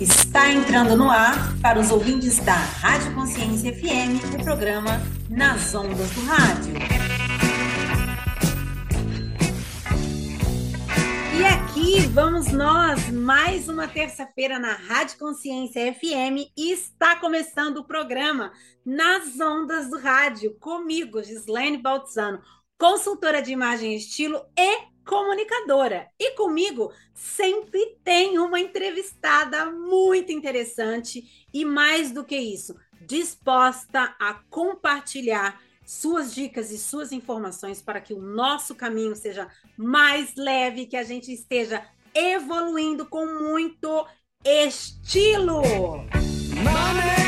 Está entrando no ar para os ouvintes da Rádio Consciência FM o programa Nas Ondas do Rádio. E aqui vamos nós, mais uma terça-feira na Rádio Consciência FM e está começando o programa Nas Ondas do Rádio, comigo, Gislaine Baltzano, consultora de imagem e estilo e comunicadora. E comigo sempre tem uma entrevistada muito interessante e mais do que isso, disposta a compartilhar suas dicas e suas informações para que o nosso caminho seja mais leve, que a gente esteja evoluindo com muito estilo. Money!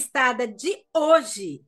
Entrevistada de hoje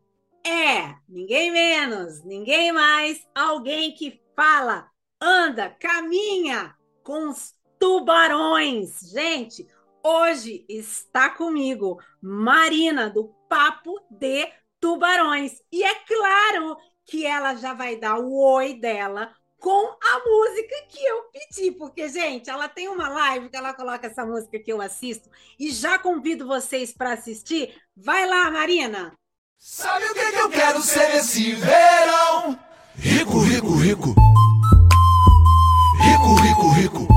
é ninguém menos, ninguém mais, alguém que fala, anda, caminha com os tubarões. Gente, hoje está comigo Marina do Papo de Tubarões. E é claro que ela já vai dar o oi dela com a música que eu pedi, porque, gente, ela tem uma live que ela coloca essa música que eu assisto e já convido vocês para assistir. Vai lá, Marina! Sabe o que, que eu quero ser esse verão? Rico, rico, rico. Rico, rico, rico.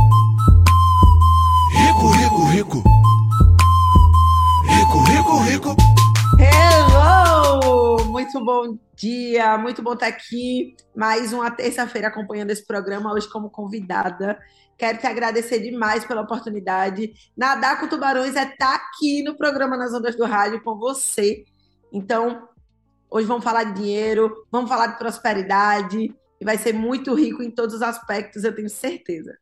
Rico, rico, rico. Rico, rico, rico. Hello! Muito bom dia, muito bom estar aqui. Mais uma terça-feira acompanhando esse programa, hoje como convidada. Quero te agradecer demais pela oportunidade. Nadar com Tubarões é estar aqui no programa Nas Ondas do Rádio com você. Então, hoje vamos falar de dinheiro, vamos falar de prosperidade, e vai ser muito rico em todos os aspectos, eu tenho certeza.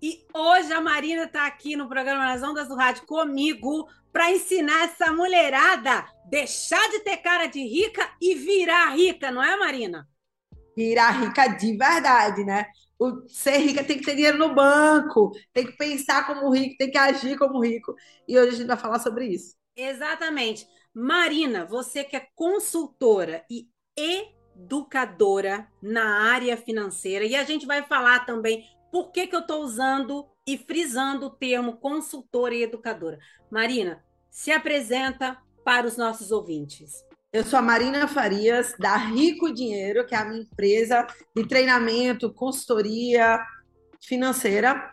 E hoje a Marina está aqui no programa Nas Ondas do Rádio comigo para ensinar essa mulherada deixar de ter cara de rica e virar rica, não é, Marina? Virar rica de verdade, né? O ser rica tem que ter dinheiro no banco, tem que pensar como rico, tem que agir como rico. E hoje a gente vai falar sobre isso. Exatamente. Marina, você que é consultora e educadora na área financeira, e a gente vai falar também por que, que eu estou usando e frisando o termo consultora e educadora. Marina, se apresenta para os nossos ouvintes. Eu sou a Marina Farias, da Rico Dinheiro, que é a minha empresa de treinamento, consultoria financeira.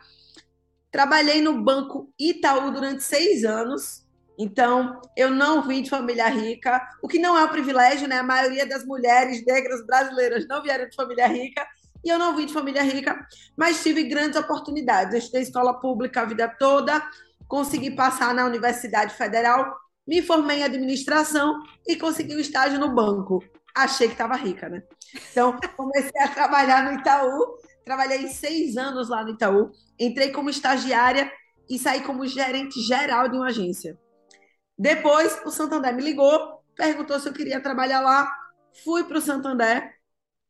Trabalhei no Banco Itaú durante seis anos, então eu não vim de família rica, o que não é um privilégio, né? A maioria das mulheres negras brasileiras não vieram de família rica, e eu não vim de família rica, mas tive grandes oportunidades. Eu estudei escola pública a vida toda, consegui passar na Universidade Federal me formei em administração e consegui um estágio no banco. Achei que estava rica, né? Então, comecei a trabalhar no Itaú. Trabalhei seis anos lá no Itaú. Entrei como estagiária e saí como gerente geral de uma agência. Depois, o Santander me ligou, perguntou se eu queria trabalhar lá. Fui para o Santander.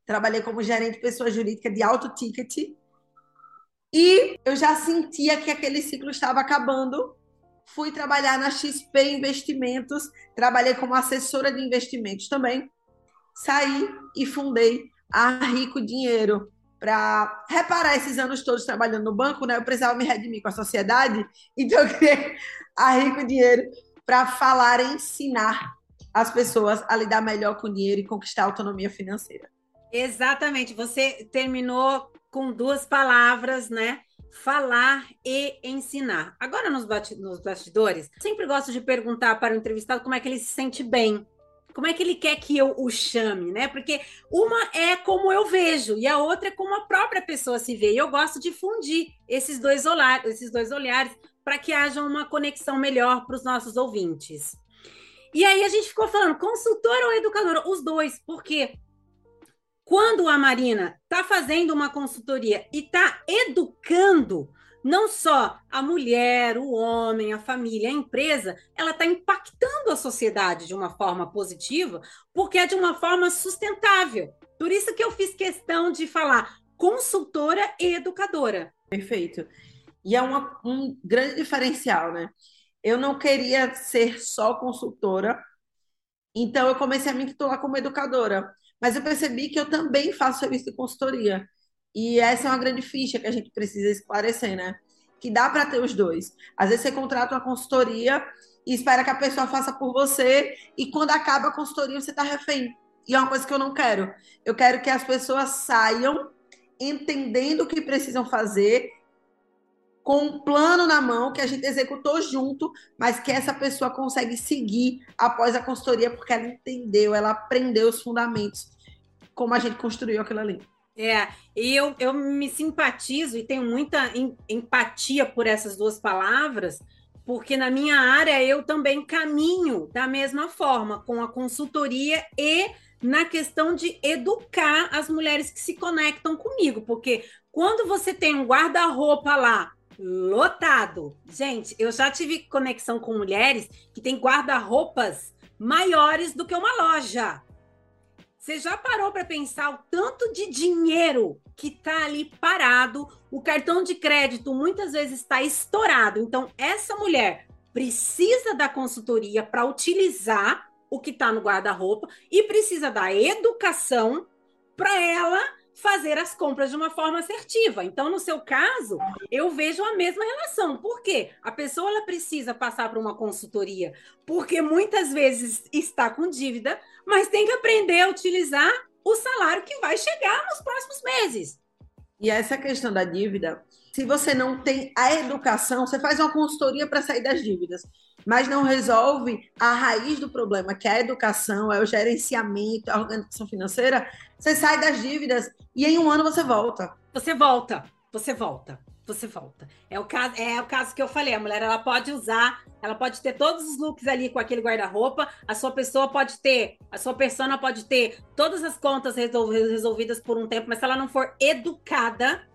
Trabalhei como gerente de pessoa jurídica de alto ticket. E eu já sentia que aquele ciclo estava acabando fui trabalhar na XP Investimentos, trabalhei como assessora de investimentos também. Saí e fundei a Rico Dinheiro para reparar esses anos todos trabalhando no banco, né? Eu precisava me redimir com a sociedade, então eu criei a Rico Dinheiro para falar e ensinar as pessoas a lidar melhor com o dinheiro e conquistar a autonomia financeira. Exatamente. Você terminou com duas palavras, né? Falar e ensinar. Agora, nos, nos bastidores, sempre gosto de perguntar para o entrevistado como é que ele se sente bem. Como é que ele quer que eu o chame, né? Porque uma é como eu vejo e a outra é como a própria pessoa se vê. E eu gosto de fundir esses dois, olhar, esses dois olhares para que haja uma conexão melhor para os nossos ouvintes. E aí a gente ficou falando, consultora ou educadora? Os dois, porque quando a Marina está fazendo uma consultoria e está educando não só a mulher, o homem, a família, a empresa, ela está impactando a sociedade de uma forma positiva, porque é de uma forma sustentável. Por isso que eu fiz questão de falar consultora e educadora. Perfeito. E é uma, um grande diferencial, né? Eu não queria ser só consultora, então eu comecei a me titular como educadora. Mas eu percebi que eu também faço serviço de consultoria. E essa é uma grande ficha que a gente precisa esclarecer, né? Que dá para ter os dois. Às vezes você contrata uma consultoria e espera que a pessoa faça por você, e quando acaba a consultoria, você está refém. E é uma coisa que eu não quero. Eu quero que as pessoas saiam entendendo o que precisam fazer com um plano na mão que a gente executou junto, mas que essa pessoa consegue seguir após a consultoria, porque ela entendeu, ela aprendeu os fundamentos, como a gente construiu aquilo ali. É, e eu, eu me simpatizo e tenho muita empatia por essas duas palavras, porque na minha área eu também caminho da mesma forma, com a consultoria e na questão de educar as mulheres que se conectam comigo, porque quando você tem um guarda-roupa lá lotado. Gente, eu já tive conexão com mulheres que têm guarda-roupas maiores do que uma loja. Você já parou para pensar o tanto de dinheiro que está ali parado? O cartão de crédito muitas vezes está estourado. Então, essa mulher precisa da consultoria para utilizar o que está no guarda-roupa e precisa da educação para ela fazer as compras de uma forma assertiva. Então, no seu caso, eu vejo a mesma relação. Por quê? A pessoa ela precisa passar por uma consultoria, porque muitas vezes está com dívida, mas tem que aprender a utilizar o salário que vai chegar nos próximos meses. E essa questão da dívida, se você não tem a educação, você faz uma consultoria para sair das dívidas mas não resolve a raiz do problema, que é a educação, é o gerenciamento, a organização financeira, você sai das dívidas e em um ano você volta. Você volta, você volta, você volta. É o caso, é o caso que eu falei, a mulher ela pode usar, ela pode ter todos os looks ali com aquele guarda-roupa, a sua pessoa pode ter, a sua persona pode ter todas as contas resolvidas por um tempo, mas se ela não for educada,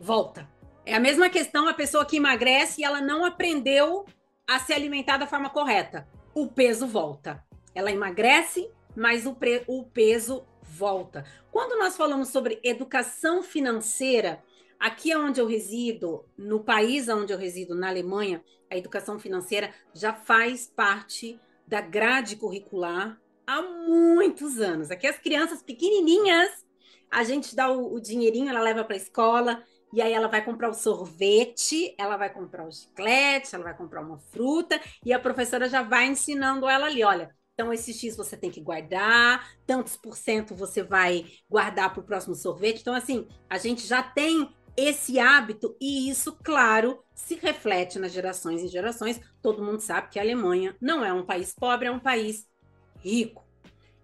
volta. É a mesma questão a pessoa que emagrece e ela não aprendeu a se alimentar da forma correta. O peso volta. Ela emagrece, mas o, o peso volta. Quando nós falamos sobre educação financeira, aqui é onde eu resido, no país onde eu resido, na Alemanha, a educação financeira já faz parte da grade curricular há muitos anos. Aqui as crianças pequenininhas, a gente dá o, o dinheirinho, ela leva para a escola, e aí ela vai comprar o sorvete, ela vai comprar o chiclete, ela vai comprar uma fruta, e a professora já vai ensinando ela ali, olha, então esse X você tem que guardar, tantos por cento você vai guardar para o próximo sorvete. Então, assim, a gente já tem esse hábito, e isso, claro, se reflete nas gerações e gerações. Todo mundo sabe que a Alemanha não é um país pobre, é um país rico.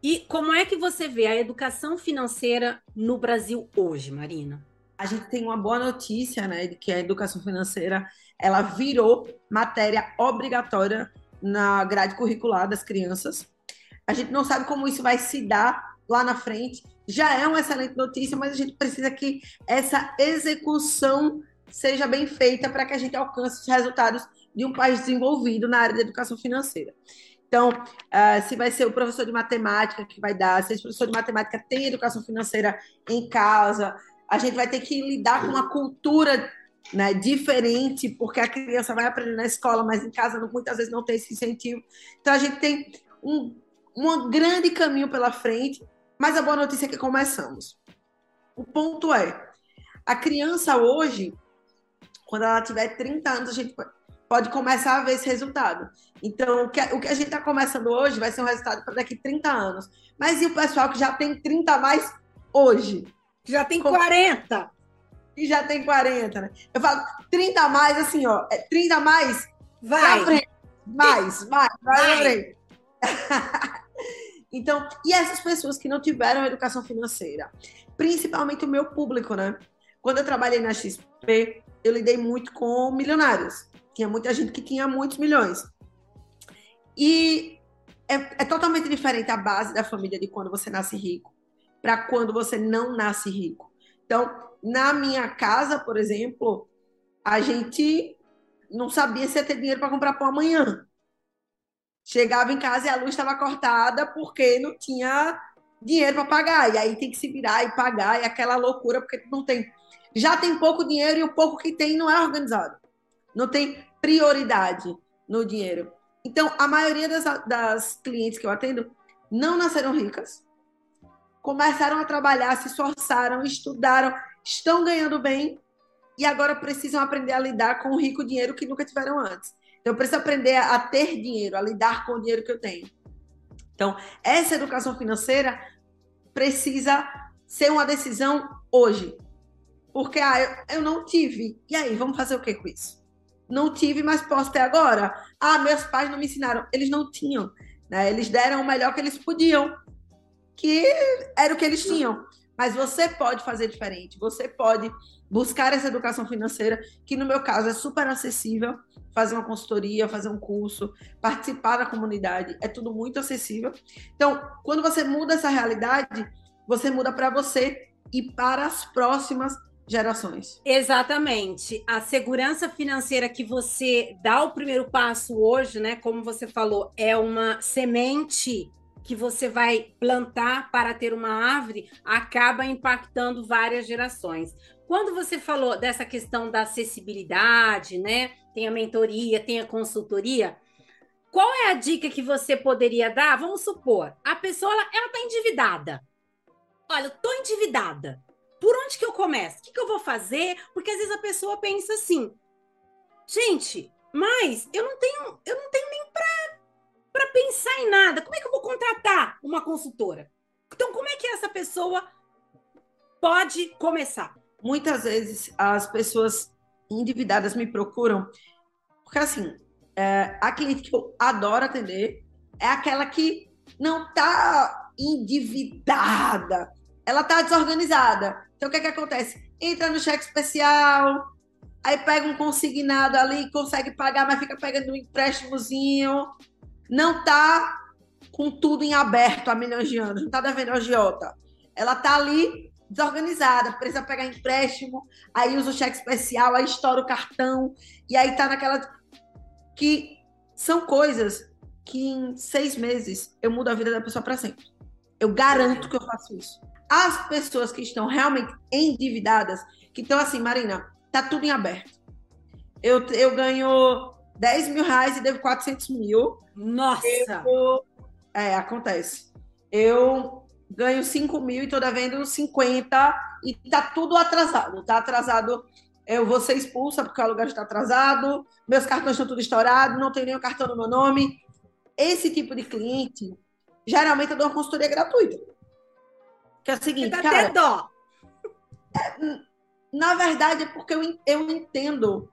E como é que você vê a educação financeira no Brasil hoje, Marina? A gente tem uma boa notícia, né, de que a educação financeira ela virou matéria obrigatória na grade curricular das crianças. A gente não sabe como isso vai se dar lá na frente. Já é uma excelente notícia, mas a gente precisa que essa execução seja bem feita para que a gente alcance os resultados de um país desenvolvido na área da educação financeira. Então, uh, se vai ser o professor de matemática que vai dar, se esse professor de matemática tem educação financeira em casa, a gente vai ter que lidar com uma cultura né, diferente, porque a criança vai aprender na escola, mas em casa muitas vezes não tem esse incentivo. Então a gente tem um, um grande caminho pela frente, mas a boa notícia é que começamos. O ponto é, a criança hoje, quando ela tiver 30 anos, a gente pode começar a ver esse resultado. Então, o que, o que a gente está começando hoje vai ser um resultado para daqui 30 anos. Mas e o pessoal que já tem 30 a mais hoje? Já tem Como... 40. que já tem 40, né? Eu falo 30 a mais, assim, ó. 30 é a mais, vai. Frente, mais, vai, vai, vai. então, e essas pessoas que não tiveram educação financeira? Principalmente o meu público, né? Quando eu trabalhei na XP, eu lidei muito com milionários. Tinha muita gente que tinha muitos milhões. E é, é totalmente diferente a base da família de quando você nasce rico para quando você não nasce rico. Então, na minha casa, por exemplo, a gente não sabia se ia ter dinheiro para comprar pão amanhã. Chegava em casa e a luz estava cortada porque não tinha dinheiro para pagar. E aí tem que se virar e pagar, e aquela loucura, porque não tem. Já tem pouco dinheiro e o pouco que tem não é organizado. Não tem prioridade no dinheiro. Então, a maioria das, das clientes que eu atendo não nasceram ricas, começaram a trabalhar, se esforçaram, estudaram, estão ganhando bem e agora precisam aprender a lidar com o rico dinheiro que nunca tiveram antes. Então, eu preciso aprender a ter dinheiro, a lidar com o dinheiro que eu tenho. Então, essa educação financeira precisa ser uma decisão hoje. Porque ah, eu, eu não tive. E aí, vamos fazer o que com isso? Não tive, mas posso ter agora. Ah, meus pais não me ensinaram. Eles não tinham. Né? Eles deram o melhor que eles podiam, que era o que eles tinham. Mas você pode fazer diferente. Você pode buscar essa educação financeira, que no meu caso é super acessível. Fazer uma consultoria, fazer um curso, participar da comunidade, é tudo muito acessível. Então, quando você muda essa realidade, você muda para você e para as próximas gerações. Exatamente. A segurança financeira que você dá o primeiro passo hoje, né? Como você falou, é uma semente que você vai plantar para ter uma árvore, acaba impactando várias gerações. Quando você falou dessa questão da acessibilidade, né? Tem a mentoria, tem a consultoria. Qual é a dica que você poderia dar? Vamos supor, a pessoa ela está endividada. Olha, eu tô endividada por onde que eu começo? O que, que eu vou fazer? Porque às vezes a pessoa pensa assim, gente, mas eu não tenho, eu não tenho nem para pensar em nada. Como é que eu vou contratar uma consultora? Então, como é que essa pessoa pode começar? Muitas vezes as pessoas endividadas me procuram, porque assim, é, a cliente que eu adoro atender é aquela que não está endividada, ela está desorganizada. Então, o que, é que acontece? Entra no cheque especial, aí pega um consignado ali, consegue pagar, mas fica pegando um empréstimozinho, não tá com tudo em aberto há milhões de anos, não tá devendo agiota. Ela tá ali desorganizada, precisa pegar empréstimo, aí usa o cheque especial, aí estoura o cartão, e aí tá naquela. que são coisas que em seis meses eu mudo a vida da pessoa para sempre. Eu garanto que eu faço isso. As pessoas que estão realmente endividadas, que estão assim, Marina, tá tudo em aberto. Eu, eu ganho 10 mil reais e devo 400 mil. Nossa! Eu, é, acontece. Eu ganho 5 mil e tô devendo 50 e tá tudo atrasado. Tá atrasado. Eu vou ser expulsa porque o aluguel está atrasado, meus cartões estão tudo estourados, não tenho nenhum cartão no meu nome. Esse tipo de cliente, geralmente eu dou uma consultoria gratuita. Que é o seguinte, dá cara. Dó. É, na verdade, é porque eu, eu entendo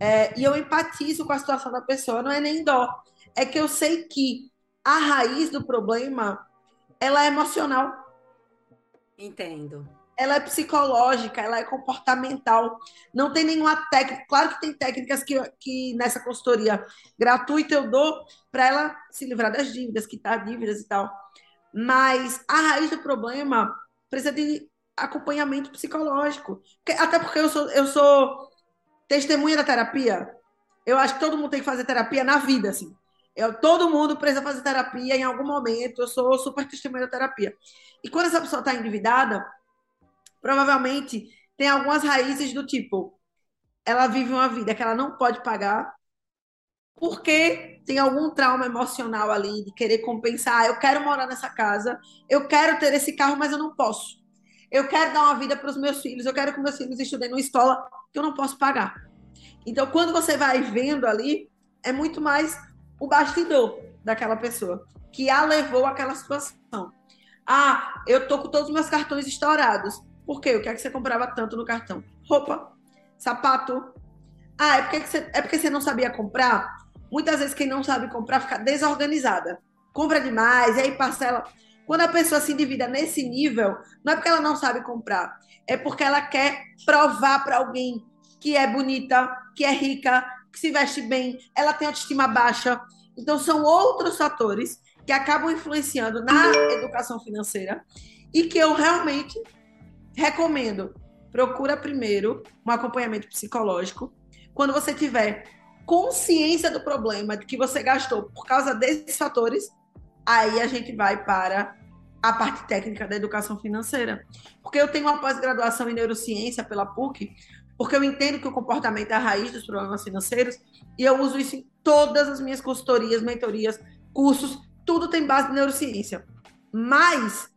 é, e eu empatizo com a situação da pessoa, não é nem dó. É que eu sei que a raiz do problema ela é emocional. Entendo. Ela é psicológica, ela é comportamental. Não tem nenhuma técnica. Claro que tem técnicas que, que nessa consultoria gratuita eu dou para ela se livrar das dívidas, quitar dívidas e tal. Mas a raiz do problema precisa de acompanhamento psicológico. Até porque eu sou, eu sou testemunha da terapia. Eu acho que todo mundo tem que fazer terapia na vida, assim. Eu, todo mundo precisa fazer terapia em algum momento. Eu sou super testemunha da terapia. E quando essa pessoa está endividada, provavelmente tem algumas raízes do tipo: ela vive uma vida que ela não pode pagar, porque tem algum trauma emocional ali de querer compensar. Eu quero morar nessa casa, eu quero ter esse carro, mas eu não posso. Eu quero dar uma vida para os meus filhos, eu quero que meus filhos estudem numa escola que eu não posso pagar. Então, quando você vai vendo ali, é muito mais o bastidor daquela pessoa que a levou àquela situação. Ah, eu tô com todos os meus cartões estourados. Por quê? O que é que você comprava tanto no cartão? roupa, sapato. Ah, é porque, você, é porque você não sabia comprar? Muitas vezes quem não sabe comprar fica desorganizada. Compra demais, e aí parcela. Quando a pessoa se endivida nesse nível, não é porque ela não sabe comprar, é porque ela quer provar para alguém que é bonita, que é rica, que se veste bem, ela tem autoestima baixa. Então, são outros fatores que acabam influenciando na educação financeira e que eu realmente recomendo. Procura primeiro um acompanhamento psicológico. Quando você tiver consciência do problema de que você gastou por causa desses fatores, aí a gente vai para a parte técnica da educação financeira. Porque eu tenho uma pós-graduação em neurociência pela PUC, porque eu entendo que o comportamento é a raiz dos problemas financeiros e eu uso isso em todas as minhas consultorias, mentorias, cursos, tudo tem base em neurociência. Mas,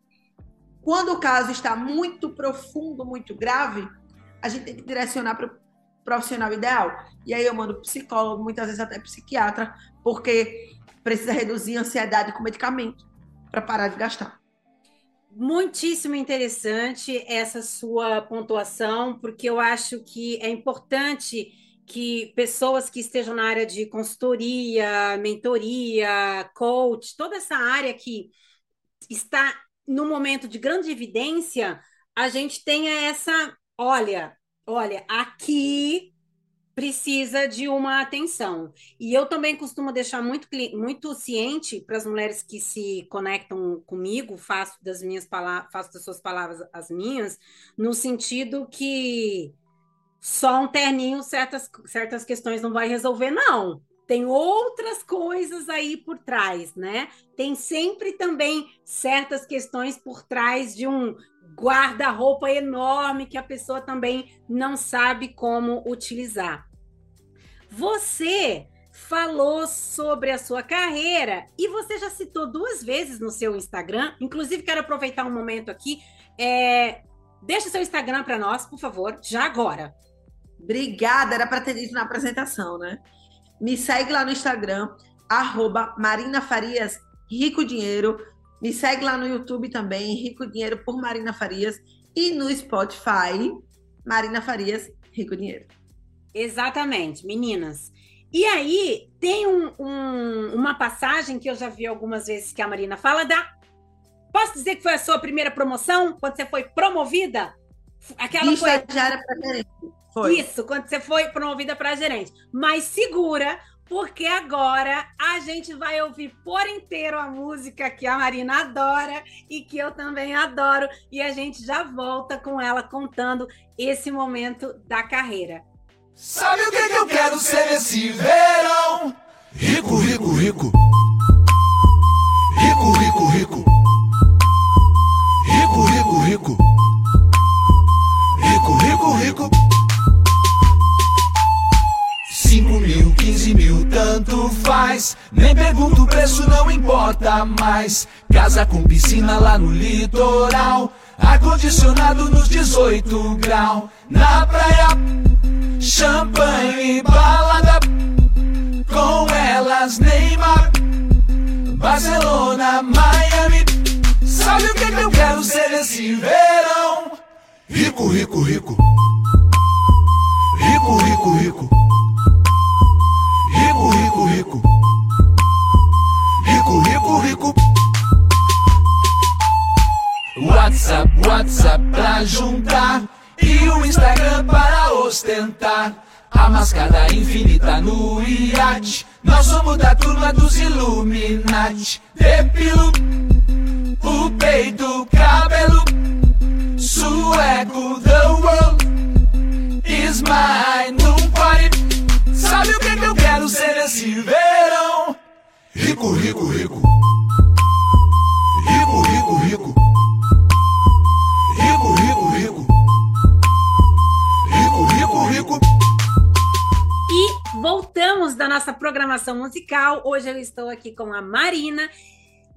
quando o caso está muito profundo, muito grave, a gente tem que direcionar para o profissional ideal. E aí eu mando psicólogo, muitas vezes até psiquiatra, porque precisa reduzir a ansiedade com medicamento para parar de gastar. Muitíssimo interessante essa sua pontuação, porque eu acho que é importante que pessoas que estejam na área de consultoria, mentoria, coach, toda essa área que está no momento de grande evidência, a gente tenha essa, olha, olha, aqui precisa de uma atenção. E eu também costumo deixar muito, muito ciente para as mulheres que se conectam comigo, faço das minhas palavras, faço das suas palavras as minhas, no sentido que só um terninho certas, certas questões não vai resolver, não. Tem outras coisas aí por trás, né? Tem sempre também certas questões por trás de um guarda-roupa enorme que a pessoa também não sabe como utilizar. Você falou sobre a sua carreira e você já citou duas vezes no seu Instagram. Inclusive, quero aproveitar um momento aqui. É... Deixa seu Instagram para nós, por favor, já agora. Obrigada, era para ter dito na apresentação, né? Me segue lá no Instagram, arroba Marina Farias Rico Dinheiro. Me segue lá no YouTube também, Rico Dinheiro por Marina Farias. E no Spotify, Marina Farias Rico Dinheiro. Exatamente, meninas. E aí, tem um, um, uma passagem que eu já vi algumas vezes que a Marina fala da. Posso dizer que foi a sua primeira promoção? Quando você foi promovida? Aquela de foi. Estagiária para gerente. Foi. Isso, quando você foi promovida para gerente. Mas segura, porque agora a gente vai ouvir por inteiro a música que a Marina adora e que eu também adoro. E a gente já volta com ela contando esse momento da carreira. Sabe o que, que eu quero ser esse verão? Rico, rico, rico. Rico, preço, não importa mais. Casa com piscina lá no litoral. Ar-condicionado nos 18 graus. Na praia champanhe, balada com elas, Neymar, Barcelona, Miami. Sabe o que, que eu quero ser esse verão? Rico, rico. Rico, rico, rico. Rico, WhatsApp, WhatsApp pra juntar e o Instagram para ostentar. A mascada infinita no iate. Nós somos da turma dos Illuminati. Depilo o peito, cabelo. Sueco, the world is mine. Num party. Sabe o que, que eu quero ser esse verão? Rico, rico, rico. Rico, rico, rico. Voltamos da nossa programação musical. Hoje eu estou aqui com a Marina,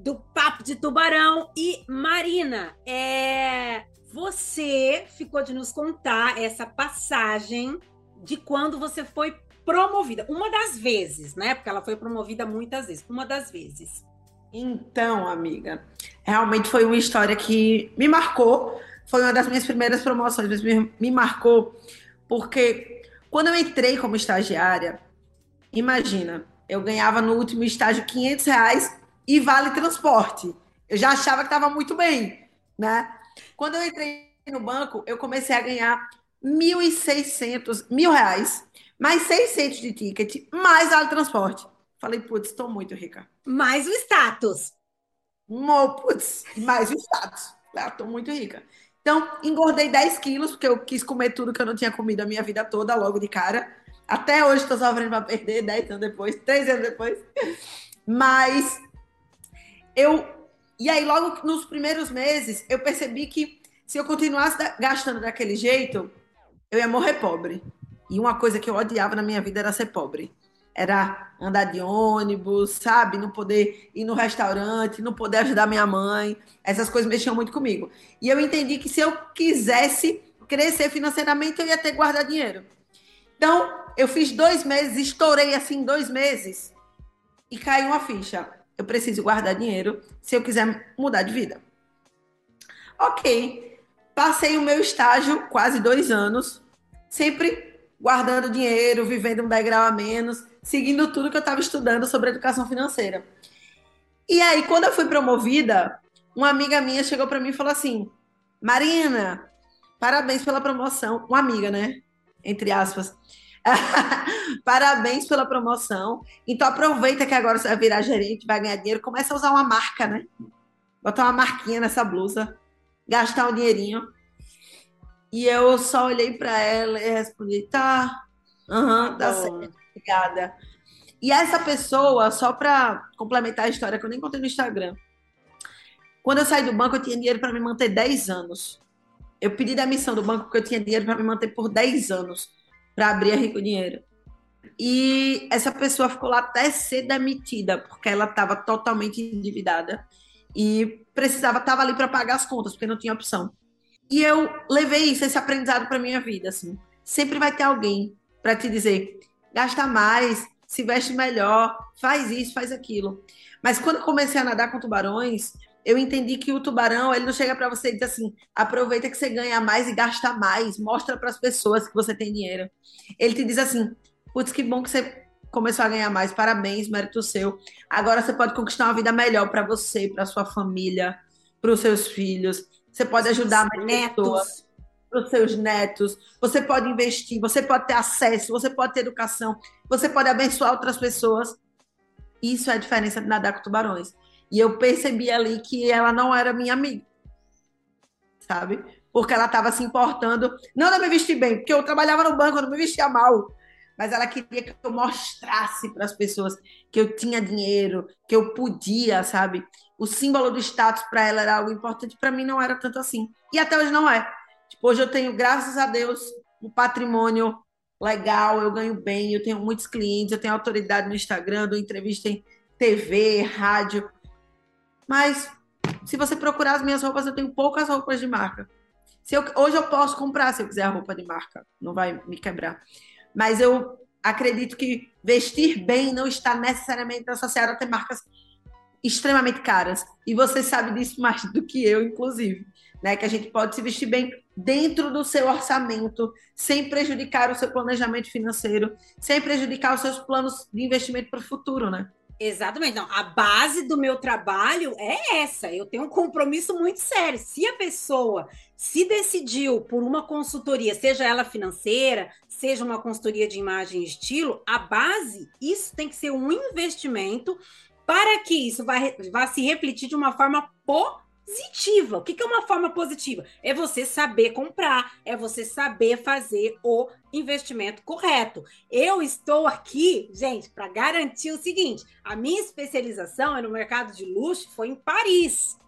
do Papo de Tubarão. E, Marina, é... você ficou de nos contar essa passagem de quando você foi promovida. Uma das vezes, né? Porque ela foi promovida muitas vezes. Uma das vezes. Então, amiga, realmente foi uma história que me marcou. Foi uma das minhas primeiras promoções, mas me, me marcou Porque quando eu entrei como estagiária, imagina, eu ganhava no último estágio 500 reais e vale transporte. Eu já achava que estava muito bem, né? Quando eu entrei no banco, eu comecei a ganhar 1.600, mil reais, mais 600 de ticket, mais vale transporte. Falei, putz, estou muito rica. Mais o status. Mo, putz, mais o status. Estou muito rica. Então, engordei 10 quilos, porque eu quis comer tudo que eu não tinha comido a minha vida toda, logo de cara. Até hoje estou sofrendo para perder, 10 anos depois, 3 anos depois. Mas eu. E aí, logo nos primeiros meses, eu percebi que se eu continuasse gastando daquele jeito, eu ia morrer pobre. E uma coisa que eu odiava na minha vida era ser pobre. Era andar de ônibus, sabe? Não poder ir no restaurante, não poder ajudar minha mãe. Essas coisas mexiam muito comigo. E eu entendi que se eu quisesse crescer financeiramente, eu ia ter que guardar dinheiro. Então, eu fiz dois meses, estourei assim dois meses e caiu uma ficha. Eu preciso guardar dinheiro se eu quiser mudar de vida. Ok. Passei o meu estágio, quase dois anos, sempre guardando dinheiro, vivendo um degrau a menos, seguindo tudo que eu estava estudando sobre educação financeira. E aí, quando eu fui promovida, uma amiga minha chegou para mim e falou assim: Marina, parabéns pela promoção. Uma amiga, né? Entre aspas. parabéns pela promoção. Então aproveita que agora você vai virar gerente, vai ganhar dinheiro, começa a usar uma marca, né? Botar uma marquinha nessa blusa gastar um dinheirinho. E eu só olhei para ela e respondi: tá, aham, uhum, tá certo, obrigada. E essa pessoa, só para complementar a história, que eu nem contei no Instagram, quando eu saí do banco, eu tinha dinheiro para me manter 10 anos. Eu pedi demissão do banco porque eu tinha dinheiro para me manter por 10 anos, para abrir a Rico Dinheiro. E essa pessoa ficou lá até ser demitida, porque ela estava totalmente endividada e precisava, estava ali para pagar as contas, porque não tinha opção. E eu levei isso, esse aprendizado para minha vida, assim. Sempre vai ter alguém para te dizer, gasta mais, se veste melhor, faz isso, faz aquilo. Mas quando eu comecei a nadar com tubarões, eu entendi que o tubarão, ele não chega para você e diz assim, aproveita que você ganha mais e gasta mais, mostra para as pessoas que você tem dinheiro. Ele te diz assim, putz, que bom que você começou a ganhar mais, parabéns, mérito seu. Agora você pode conquistar uma vida melhor para você, para sua família, para os seus filhos. Você pode ajudar mais netos. Para os seus netos, você pode investir, você pode ter acesso, você pode ter educação, você pode abençoar outras pessoas. Isso é a diferença de nadar com tubarões. E eu percebi ali que ela não era minha amiga, sabe? Porque ela estava se importando. Não, não me vesti bem, porque eu trabalhava no banco, eu não me vestia mal mas ela queria que eu mostrasse para as pessoas que eu tinha dinheiro, que eu podia, sabe? O símbolo do status para ela era algo importante, para mim não era tanto assim. E até hoje não é. Hoje eu tenho, graças a Deus, um patrimônio legal, eu ganho bem, eu tenho muitos clientes, eu tenho autoridade no Instagram, dou entrevista em TV, rádio. Mas se você procurar as minhas roupas, eu tenho poucas roupas de marca. Se eu, hoje eu posso comprar se eu quiser a roupa de marca, não vai me quebrar mas eu acredito que vestir bem não está necessariamente associado a ter marcas extremamente caras. E você sabe disso mais do que eu, inclusive. Né? Que a gente pode se vestir bem dentro do seu orçamento, sem prejudicar o seu planejamento financeiro, sem prejudicar os seus planos de investimento para o futuro, né? Exatamente. Não, a base do meu trabalho é essa. Eu tenho um compromisso muito sério. Se a pessoa se decidiu por uma consultoria, seja ela financeira, seja uma consultoria de imagem e estilo, a base, isso tem que ser um investimento para que isso vá, vá se refletir de uma forma positiva. O que, é uma forma positiva? É você saber comprar, é você saber fazer o investimento correto. Eu estou aqui, gente, para garantir o seguinte: a minha especialização no mercado de luxo foi em Paris.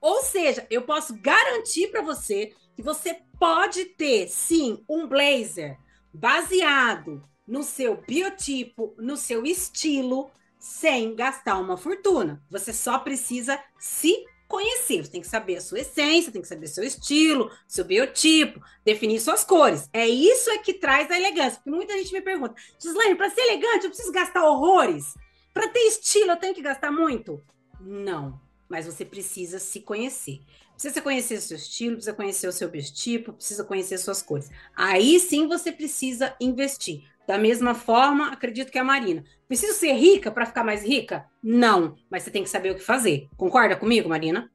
Ou seja, eu posso garantir para você que você pode ter, sim, um blazer baseado no seu biotipo, no seu estilo, sem gastar uma fortuna. Você só precisa se conhecer. Você tem que saber a sua essência, tem que saber seu estilo, seu biotipo, definir suas cores. É isso é que traz a elegância. Porque muita gente me pergunta, Gislaine, para ser elegante eu preciso gastar horrores? Para ter estilo eu tenho que gastar muito? Não mas você precisa se conhecer. Precisa conhecer seu estilo, precisa conhecer o seu biotipo, precisa conhecer suas cores. Aí sim você precisa investir. Da mesma forma, acredito que a Marina. Preciso ser rica para ficar mais rica? Não, mas você tem que saber o que fazer. Concorda comigo, Marina?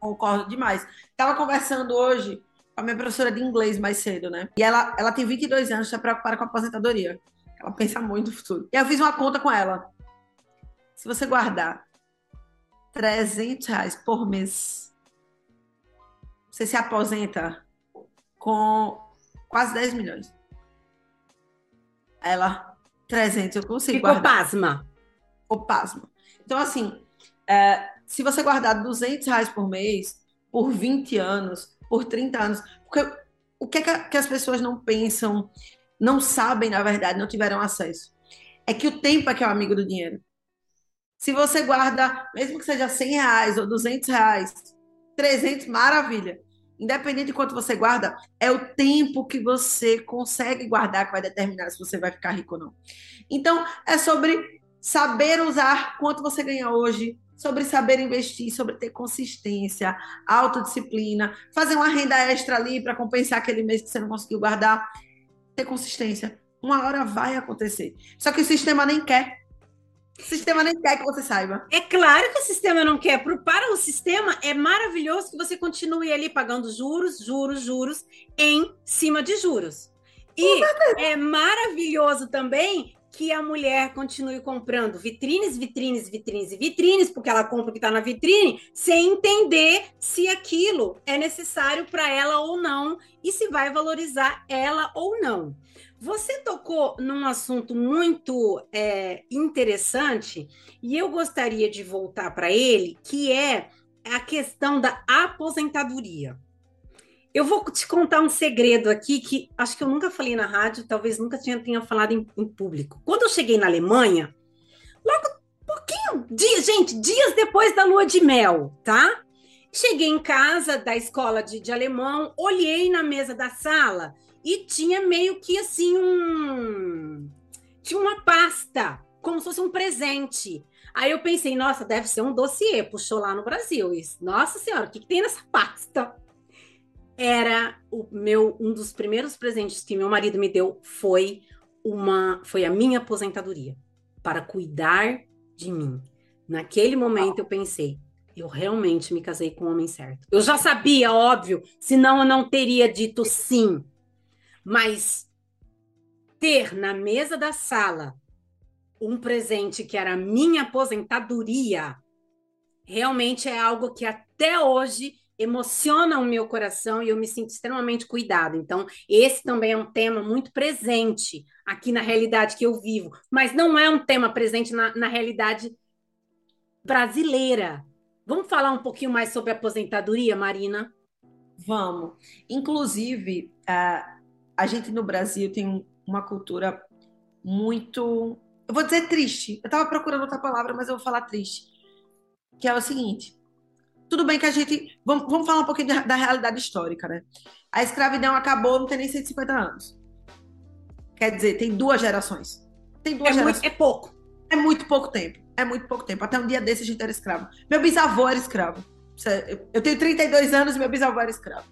Concordo demais. Estava conversando hoje com a minha professora de inglês mais cedo, né? E ela, ela tem 22 anos, está preocupada com a aposentadoria. Ela pensa muito no futuro. E eu fiz uma conta com ela. Se você guardar 300 reais por mês você se aposenta com quase 10 milhões. Ela, 300, eu consigo Ficou guardar. pasma. Ficou pasma. Então, assim, é, se você guardar 200 reais por mês, por 20 anos, por 30 anos, porque o que, é que as pessoas não pensam, não sabem, na verdade, não tiveram acesso? É que o tempo é que é o amigo do dinheiro. Se você guarda, mesmo que seja 100 reais ou 200 reais, 300, maravilha. Independente de quanto você guarda, é o tempo que você consegue guardar que vai determinar se você vai ficar rico ou não. Então, é sobre saber usar quanto você ganha hoje, sobre saber investir, sobre ter consistência, autodisciplina, fazer uma renda extra ali para compensar aquele mês que você não conseguiu guardar. Ter consistência. Uma hora vai acontecer. Só que o sistema nem quer. O sistema nem quer que você saiba. É claro que o sistema não quer. Para o sistema, é maravilhoso que você continue ali pagando juros, juros, juros, em cima de juros. E é maravilhoso também que a mulher continue comprando vitrines, vitrines, vitrines e vitrines, porque ela compra o que está na vitrine, sem entender se aquilo é necessário para ela ou não e se vai valorizar ela ou não. Você tocou num assunto muito é, interessante e eu gostaria de voltar para ele, que é a questão da aposentadoria. Eu vou te contar um segredo aqui que acho que eu nunca falei na rádio, talvez nunca tenha falado em, em público. Quando eu cheguei na Alemanha, logo pouquinho, dia, gente, dias depois da lua de mel, tá? Cheguei em casa da escola de, de alemão, olhei na mesa da sala e tinha meio que assim um. Tinha uma pasta, como se fosse um presente. Aí eu pensei, nossa, deve ser um dossiê, puxou lá no Brasil. Isso. Nossa senhora, o que, que tem nessa pasta? Era o meu um dos primeiros presentes que meu marido me deu foi uma foi a minha aposentadoria para cuidar de mim. Naquele momento eu pensei, eu realmente me casei com o homem certo. Eu já sabia, óbvio, senão eu não teria dito sim. Mas ter na mesa da sala um presente que era minha aposentadoria realmente é algo que até hoje emociona o meu coração e eu me sinto extremamente cuidado. Então, esse também é um tema muito presente aqui na realidade que eu vivo, mas não é um tema presente na, na realidade brasileira. Vamos falar um pouquinho mais sobre aposentadoria, Marina? Vamos. Inclusive, uh, a gente no Brasil tem uma cultura muito. Eu vou dizer triste. Eu estava procurando outra palavra, mas eu vou falar triste. Que é o seguinte: tudo bem que a gente. Vamos, vamos falar um pouquinho da, da, realidade histórica, né? A escravidão acabou, não tem nem 150 anos. Quer dizer, tem duas gerações. Tem duas é gerações. Muito, é pouco. É muito pouco tempo. É muito pouco tempo. Até um dia desse a gente era escravo. Meu bisavô era escravo. Eu tenho 32 anos e meu bisavô era escravo.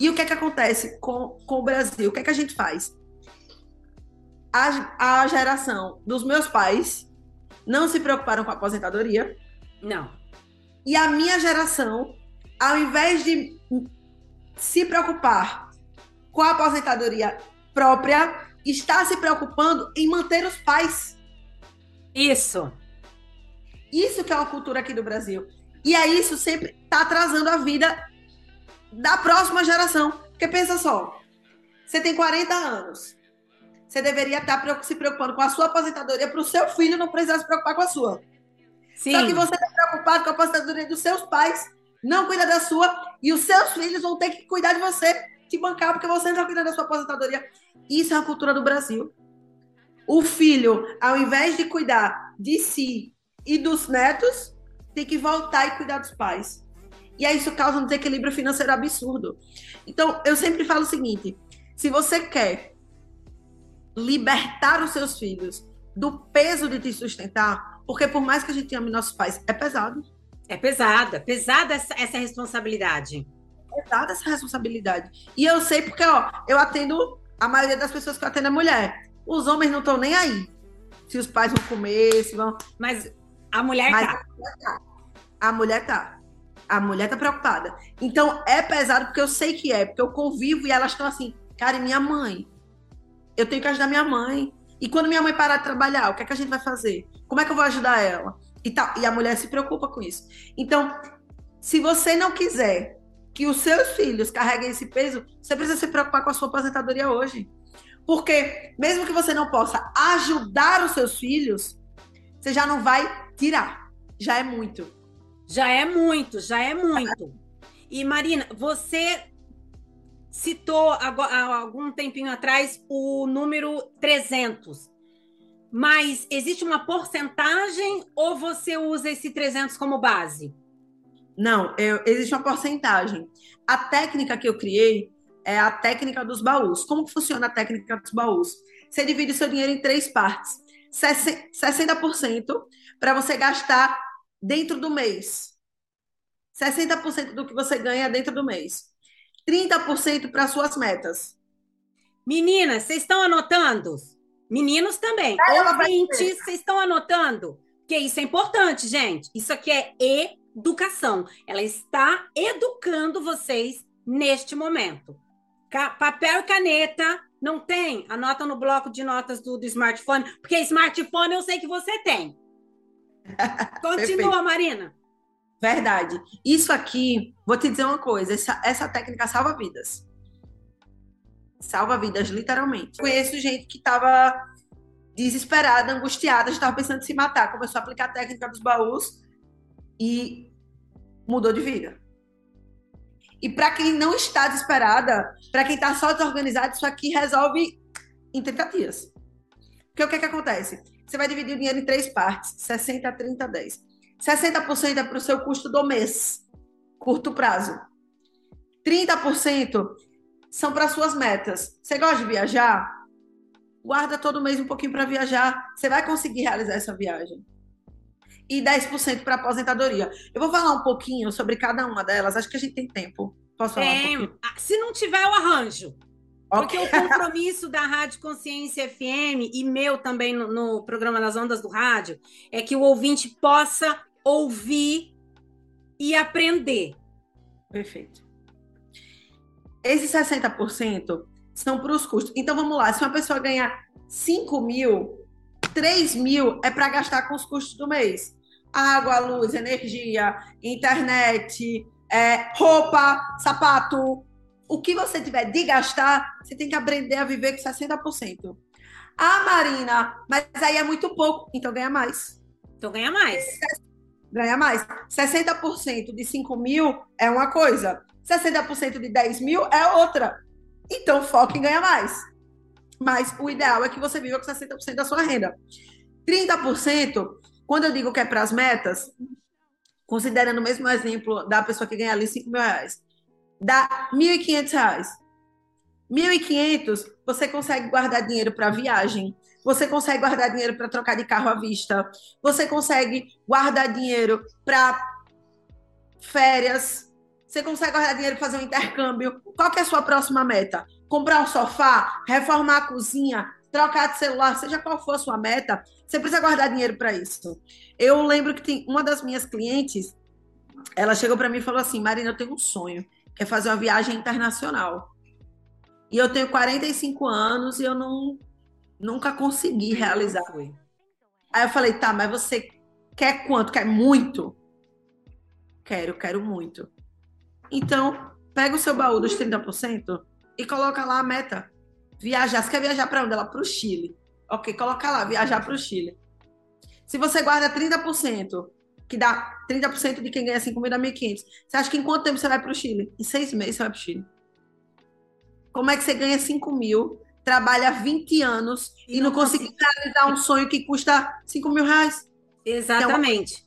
E o que é que acontece com, com o Brasil? O que é que a gente faz? A, a geração dos meus pais não se preocuparam com a aposentadoria. Não. E a minha geração, ao invés de se preocupar com a aposentadoria própria, está se preocupando em manter os pais. Isso. Isso que é uma cultura aqui do Brasil. E aí isso sempre está atrasando a vida da próxima geração. Porque pensa só, você tem 40 anos. Você deveria estar se preocupando com a sua aposentadoria para o seu filho não precisar se preocupar com a sua. Sim. Só que você está preocupado com a aposentadoria dos seus pais, não cuida da sua, e os seus filhos vão ter que cuidar de você, te bancar, porque você não está cuidando da sua aposentadoria. Isso é a cultura do Brasil. O filho, ao invés de cuidar de si e dos netos, tem que voltar e cuidar dos pais. E aí isso causa um desequilíbrio financeiro absurdo. Então, eu sempre falo o seguinte: se você quer libertar os seus filhos do peso de te sustentar, porque por mais que a gente ame nossos pais, é pesado. É pesada, pesada essa, essa responsabilidade. Pesada essa responsabilidade. E eu sei porque, ó, eu atendo, a maioria das pessoas que eu atendo é mulher. Os homens não estão nem aí. Se os pais vão comer, se vão. Mas a mulher Mas tá. A mulher tá. A mulher tá preocupada. Então é pesado porque eu sei que é, porque eu convivo e elas estão assim, cara, e minha mãe? Eu tenho que ajudar minha mãe. E quando minha mãe parar de trabalhar, o que é que a gente vai fazer? Como é que eu vou ajudar ela? E, tal. e a mulher se preocupa com isso. Então, se você não quiser que os seus filhos carreguem esse peso, você precisa se preocupar com a sua aposentadoria hoje. Porque, mesmo que você não possa ajudar os seus filhos, você já não vai tirar. Já é muito. Já é muito, já é muito. E Marina, você citou há algum tempinho atrás o número 300. Mas existe uma porcentagem ou você usa esse 300 como base? Não, eu, existe uma porcentagem. A técnica que eu criei é a técnica dos baús. Como funciona a técnica dos baús? Você divide seu dinheiro em três partes. 60% para você gastar dentro do mês. 60% do que você ganha dentro do mês. 30% para suas metas. Meninas, vocês estão anotando? Meninos também. Ouvintes, vocês estão anotando? Porque isso é importante, gente. Isso aqui é educação. Ela está educando vocês neste momento. papel e caneta, não tem? Anota no bloco de notas do, do smartphone, porque smartphone eu sei que você tem. Continua, Marina. Verdade. Isso aqui, vou te dizer uma coisa: essa, essa técnica salva vidas. Salva vidas, literalmente. Conheço gente que estava desesperada, angustiada, estava pensando em se matar. Começou a aplicar a técnica dos baús e mudou de vida. E para quem não está desesperada, para quem está só desorganizado, isso aqui resolve em 30 dias. Porque o que, é que acontece? Você vai dividir o dinheiro em três partes: 60, 30, 10. 60% é para o seu custo do mês, curto prazo. 30% são para suas metas. Você gosta de viajar? Guarda todo mês um pouquinho para viajar. Você vai conseguir realizar essa viagem. E 10% para aposentadoria. Eu vou falar um pouquinho sobre cada uma delas. Acho que a gente tem tempo. Posso falar? Tem. Um Se não tiver, eu arranjo. Porque okay. o compromisso da Rádio Consciência FM e meu também no, no, programa das Ondas do Rádio é que o ouvinte possa ouvir e aprender. Perfeito. Esses 60% são para os custos. Então vamos lá, se uma pessoa ganhar 5 mil, 3 mil é para gastar com os custos do mês. Água, luz, energia, internet, é, roupa, sapato. O que você tiver de gastar, você tem que aprender a viver com 60%. Ah, Marina, mas aí é muito pouco, então ganha mais. Então ganha mais ganha mais. 60% de 5 mil é uma coisa, 60% de 10 mil é outra. Então, foque em ganhar mais. Mas o ideal é que você viva com 60% da sua renda. 30%, quando eu digo que é para as metas, considerando o mesmo exemplo da pessoa que ganha ali 5 mil reais, dá R$ 1.500. 1.500, você consegue guardar dinheiro para viagem, você consegue guardar dinheiro para trocar de carro à vista, você consegue guardar dinheiro para férias, você consegue guardar dinheiro para fazer um intercâmbio. Qual é a sua próxima meta? Comprar um sofá, reformar a cozinha, trocar de celular, seja qual for a sua meta, você precisa guardar dinheiro para isso. Eu lembro que tem uma das minhas clientes, ela chegou para mim e falou assim: Marina, eu tenho um sonho, que é fazer uma viagem internacional. E eu tenho 45 anos e eu não Nunca consegui realizar. Aí eu falei, tá, mas você quer quanto? Quer muito? Quero, quero muito. Então, pega o seu baú dos 30% e coloca lá a meta. Viajar. Você quer viajar para onde? Ela para o Chile. Ok, coloca lá, viajar para o Chile. Se você guarda 30%, que dá 30% de quem ganha 5 mil dá 1.500, você acha que em quanto tempo você vai para o Chile? Em seis meses você vai para o Chile. Como é que você ganha 5 mil trabalha 20 anos e, e não, não conseguiu realizar um sonho que custa 5 mil reais. Exatamente.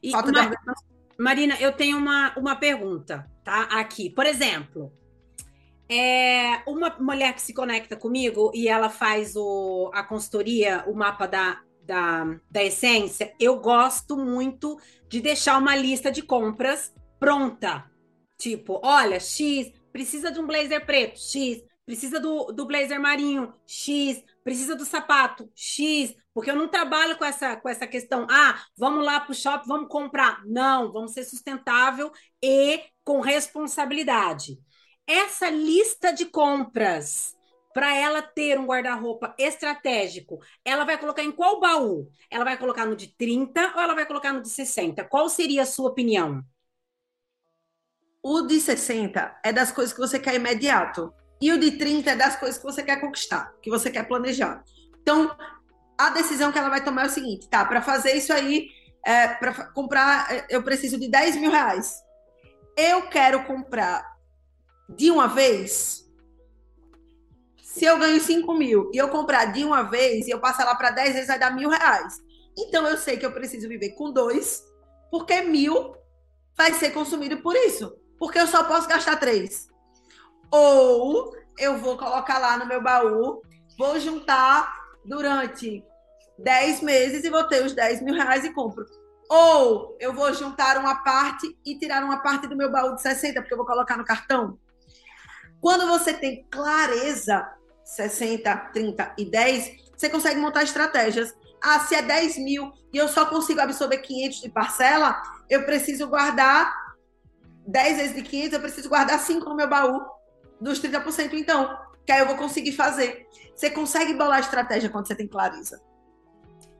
Então, uma... Marina, eu tenho uma, uma pergunta, tá? Aqui. Por exemplo, é uma mulher que se conecta comigo e ela faz o, a consultoria, o mapa da, da, da essência, eu gosto muito de deixar uma lista de compras pronta. Tipo, olha, X, precisa de um blazer preto, X, precisa do, do blazer marinho, X, precisa do sapato, X, porque eu não trabalho com essa, com essa questão, ah, vamos lá para o shopping, vamos comprar. Não, vamos ser sustentável e com responsabilidade. Essa lista de compras, para ela ter um guarda-roupa estratégico, ela vai colocar em qual baú? Ela vai colocar no de 30 ou ela vai colocar no de 60? Qual seria a sua opinião? O de 60 é das coisas que você quer imediato. E o de 30 é das coisas que você quer conquistar, que você quer planejar. Então, a decisão que ela vai tomar é o seguinte: tá, para fazer isso aí, é, para comprar, é, eu preciso de 10 mil reais. Eu quero comprar de uma vez. Se eu ganho 5 mil e eu comprar de uma vez e eu passar lá para 10 vezes, vai dar mil reais. Então eu sei que eu preciso viver com dois, porque mil vai ser consumido por isso. Porque eu só posso gastar três. Ou eu vou colocar lá no meu baú, vou juntar durante 10 meses e vou ter os 10 mil reais e compro. Ou eu vou juntar uma parte e tirar uma parte do meu baú de 60, porque eu vou colocar no cartão. Quando você tem clareza, 60, 30 e 10, você consegue montar estratégias. Ah, se é 10 mil e eu só consigo absorver 500 de parcela, eu preciso guardar 10 vezes de 500, eu preciso guardar 5 no meu baú dos 30%, então, que aí eu vou conseguir fazer. Você consegue bolar estratégia quando você tem clareza.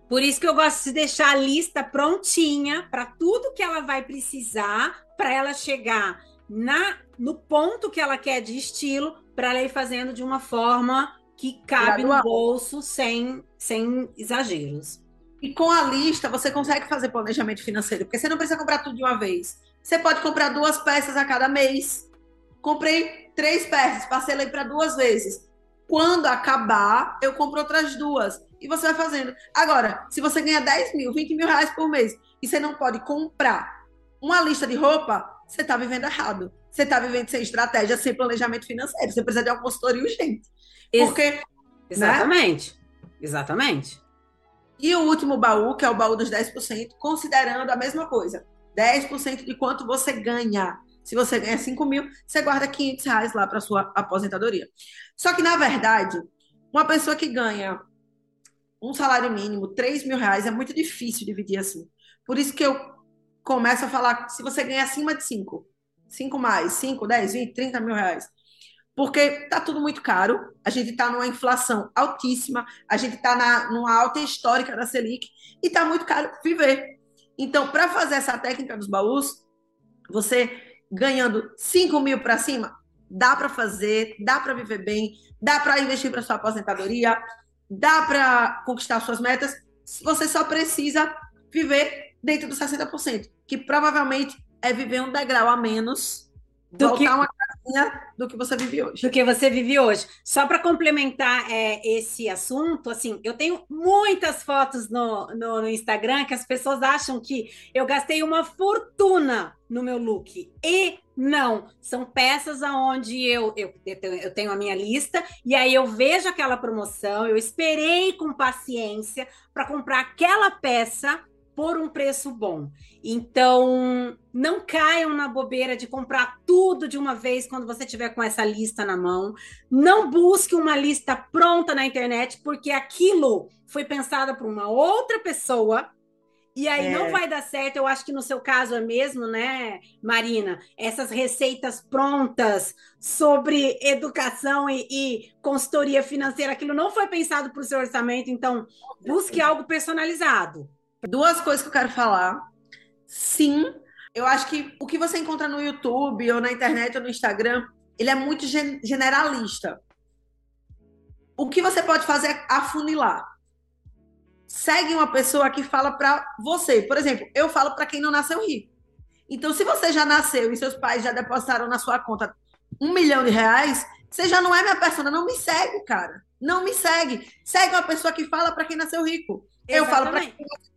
Por isso que eu gosto de deixar a lista prontinha para tudo que ela vai precisar para ela chegar na no ponto que ela quer de estilo, para ela ir fazendo de uma forma que cabe Gradual. no bolso sem, sem exageros. E com a lista você consegue fazer planejamento financeiro, porque você não precisa comprar tudo de uma vez. Você pode comprar duas peças a cada mês. Comprei três peças, parcelei para duas vezes. Quando acabar, eu compro outras duas. E você vai fazendo. Agora, se você ganha 10 mil, 20 mil reais por mês e você não pode comprar uma lista de roupa, você está vivendo errado. Você está vivendo sem estratégia, sem planejamento financeiro. Você precisa de uma consultoria urgente. Porque. Né? Exatamente. Né? Exatamente. E o último baú, que é o baú dos 10%, considerando a mesma coisa. 10% de quanto você ganha. Se você ganha 5 mil, você guarda 500 reais lá para sua aposentadoria. Só que, na verdade, uma pessoa que ganha um salário mínimo, 3 mil reais, é muito difícil dividir assim. Por isso que eu começo a falar, se você ganha acima de 5, 5 mais, 5, 10, 20, 30 mil reais. Porque tá tudo muito caro, a gente está numa inflação altíssima, a gente está numa alta histórica da Selic e está muito caro viver. Então, para fazer essa técnica dos baús, você ganhando 5 mil para cima, dá para fazer, dá para viver bem, dá para investir para sua aposentadoria, dá para conquistar suas metas. Você só precisa viver dentro dos 60%, que provavelmente é viver um degrau a menos do voltar que uma casinha do que você vive hoje. Do que você vive hoje. Só para complementar é, esse assunto, assim, eu tenho muitas fotos no, no, no, Instagram que as pessoas acham que eu gastei uma fortuna no meu look. E não, são peças aonde eu, eu, eu tenho a minha lista e aí eu vejo aquela promoção, eu esperei com paciência para comprar aquela peça por um preço bom. Então, não caiam na bobeira de comprar tudo de uma vez quando você tiver com essa lista na mão. Não busque uma lista pronta na internet, porque aquilo foi pensada por uma outra pessoa. E aí é. não vai dar certo. Eu acho que no seu caso é mesmo, né, Marina? Essas receitas prontas sobre educação e, e consultoria financeira, aquilo não foi pensado para o seu orçamento. Então, busque algo personalizado. Duas coisas que eu quero falar. Sim, eu acho que o que você encontra no YouTube ou na internet ou no Instagram, ele é muito generalista. O que você pode fazer é afunilar. Segue uma pessoa que fala para você. Por exemplo, eu falo para quem não nasceu rico. Então, se você já nasceu e seus pais já depositaram na sua conta um milhão de reais, você já não é minha persona. Não me segue, cara. Não me segue. Segue uma pessoa que fala para quem nasceu rico. Exatamente. Eu falo para quem nasceu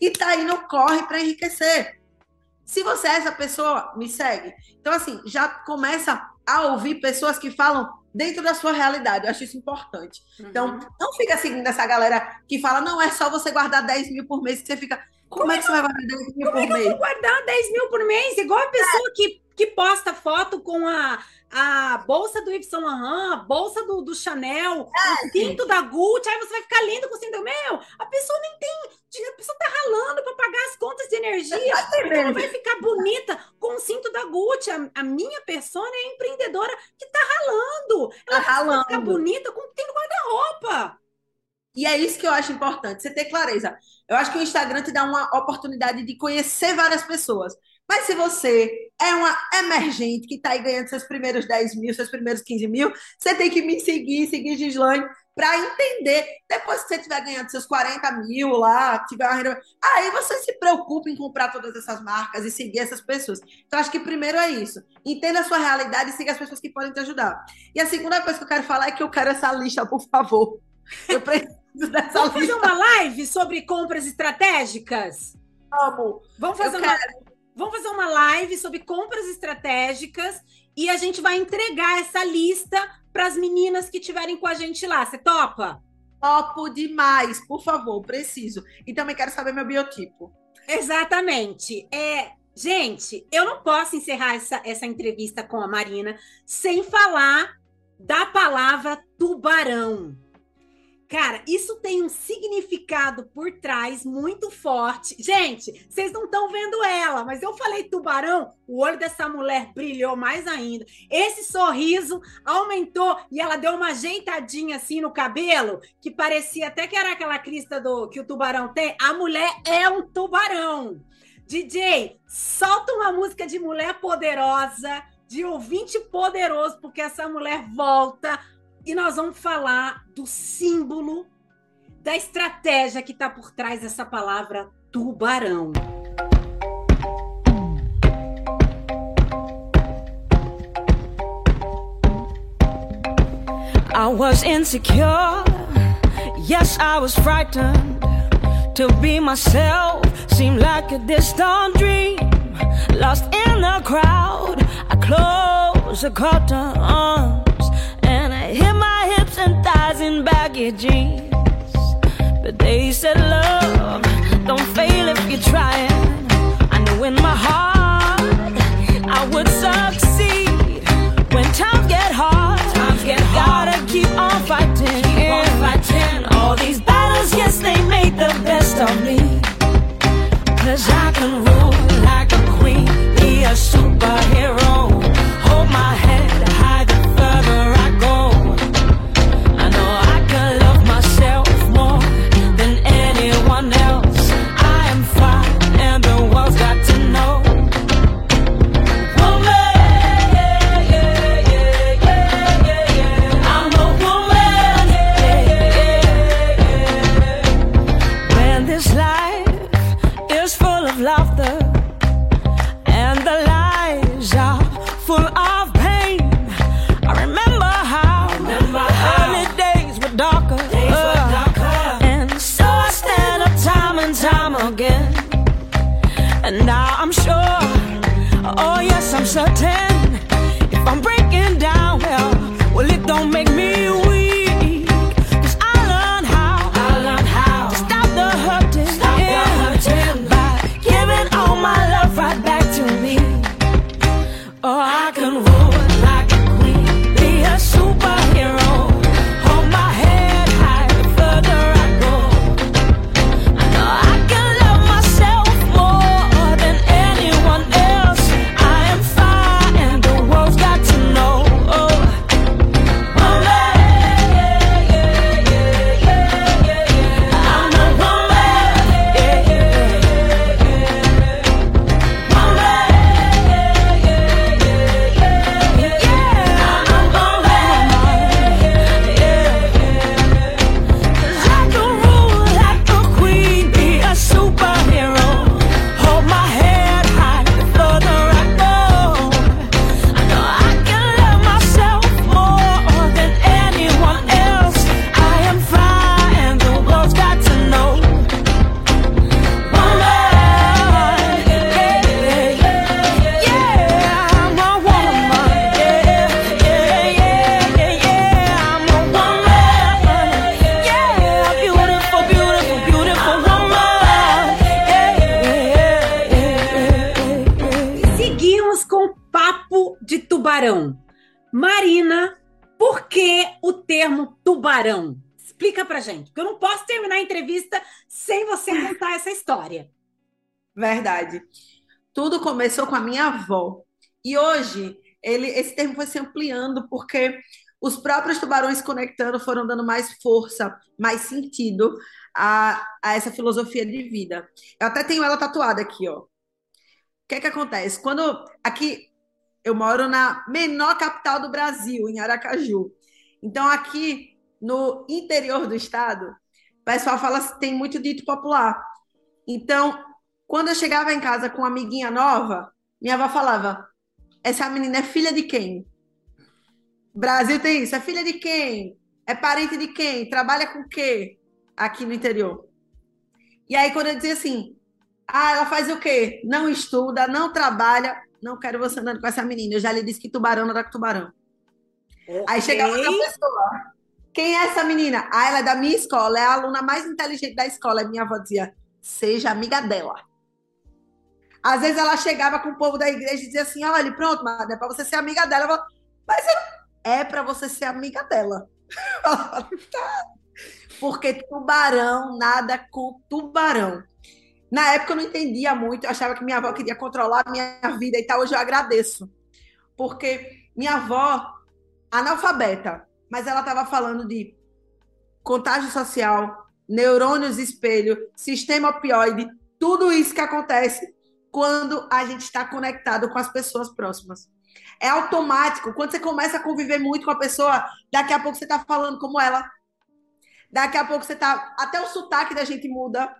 e tá aí no corre para enriquecer. Se você é essa pessoa, me segue. Então, assim, já começa a ouvir pessoas que falam dentro da sua realidade. Eu acho isso importante. Uhum. Então, não fica seguindo essa galera que fala, não, é só você guardar 10 mil por mês que você fica. Como, como é que você vai guardar 10 mil por mês? Como é que eu vou guardar 10 mil por mês? Igual a pessoa é. que, que posta foto com a a bolsa do Yves Saint Laurent, a bolsa do, do Chanel, é, o cinto da Gucci, aí você vai ficar lindo com o cinto. Meu, a pessoa nem tem. A pessoa tá ralando para pagar as contas de energia. Ela vai ficar bonita com o cinto da Gucci. A, a minha persona é empreendedora que tá ralando. Ela tá ralando. vai ficar bonita com o que tem no guarda-roupa. E é isso que eu acho importante, você ter clareza. Eu acho que o Instagram te dá uma oportunidade de conhecer várias pessoas. Mas se você é uma emergente que está aí ganhando seus primeiros 10 mil, seus primeiros 15 mil, você tem que me seguir, seguir Gislaine, para entender. Depois que você tiver ganhando seus 40 mil lá, tiver uma aí você se preocupa em comprar todas essas marcas e seguir essas pessoas. Então, acho que primeiro é isso. Entenda a sua realidade e siga as pessoas que podem te ajudar. E a segunda coisa que eu quero falar é que eu quero essa lista, por favor. Eu preciso dessa Vamos lista. fazer uma live sobre compras estratégicas? Vamos. Vamos fazer eu uma. Quero Vamos fazer uma live sobre compras estratégicas e a gente vai entregar essa lista para as meninas que estiverem com a gente lá. Você topa? Topo demais, por favor, preciso. E também quero saber meu biotipo. Exatamente. É, gente, eu não posso encerrar essa, essa entrevista com a Marina sem falar da palavra tubarão. Cara, isso tem um significado por trás muito forte. Gente, vocês não estão vendo ela, mas eu falei tubarão, o olho dessa mulher brilhou mais ainda. Esse sorriso aumentou e ela deu uma ajeitadinha assim no cabelo, que parecia até que era aquela crista do que o tubarão tem. A mulher é um tubarão. DJ, solta uma música de mulher poderosa, de ouvinte poderoso, porque essa mulher volta e nós vamos falar do símbolo da estratégia que está por trás dessa palavra tubarão. I was insecure. Yes, I was frightened. To be myself seemed like a distant dream. Lost in the crowd, I closed the curtain. In baggy jeans. But they said, love, don't fail if you're trying. I knew in my heart I would succeed. When times get hard, times get hard. gotta keep on fighting. Keep on fighting. All these battles, yes, they made the best of me. Cause I can rule like a queen, be a superhero. Hold my head high the further lying. And now I'm sure, oh yes, I'm certain. If I'm breaking down, well, well, it don't make me weak. Cause I learned how, I learned how to stop the hurting, stop the hurting by giving all my love right back to me. Oh, I can rule. Pra gente, porque eu não posso terminar a entrevista sem você contar essa história. Verdade. Tudo começou com a minha avó. E hoje, ele, esse termo foi se ampliando porque os próprios tubarões conectando foram dando mais força, mais sentido a, a essa filosofia de vida. Eu até tenho ela tatuada aqui, ó. O que é que acontece? Quando aqui eu moro na menor capital do Brasil, em Aracaju. Então aqui no interior do estado, o pessoal fala tem muito dito popular. Então, quando eu chegava em casa com uma amiguinha nova, minha avó falava: "Essa menina é filha de quem?" Brasil tem isso. É filha de quem? É parente de quem? Trabalha com o quê? Aqui no interior. E aí, quando eu dizia assim, ah, ela faz o quê? Não estuda, não trabalha. Não quero você andando com essa menina. Eu já lhe disse que tubarão não era com tubarão. Okay. Aí chegava outra pessoa. Quem é essa menina? Ah, ela é da minha escola, é a aluna mais inteligente da escola. Minha avó dizia, seja amiga dela. Às vezes ela chegava com o povo da igreja e dizia assim: olha, pronto, é para você ser amiga dela. Eu mas eu é para você ser amiga dela. Porque tubarão nada com tubarão. Na época eu não entendia muito, eu achava que minha avó queria controlar a minha vida e tal. Hoje eu agradeço. Porque minha avó, analfabeta, mas ela estava falando de contágio social, neurônios espelho, sistema opioide, tudo isso que acontece quando a gente está conectado com as pessoas próximas. É automático. Quando você começa a conviver muito com a pessoa, daqui a pouco você está falando como ela. Daqui a pouco você está. Até o sotaque da gente muda,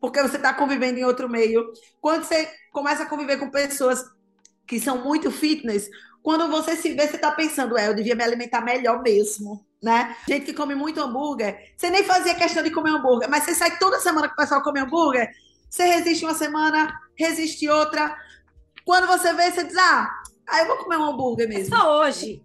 porque você está convivendo em outro meio. Quando você começa a conviver com pessoas que são muito fitness, quando você se vê, você está pensando, é, eu devia me alimentar melhor mesmo, né? Gente que come muito hambúrguer, você nem fazia questão de comer hambúrguer, mas você sai toda semana que o pessoal come hambúrguer, você resiste uma semana, resiste outra. Quando você vê, você diz, ah, Aí eu vou comer um hambúrguer é mesmo. É só hoje.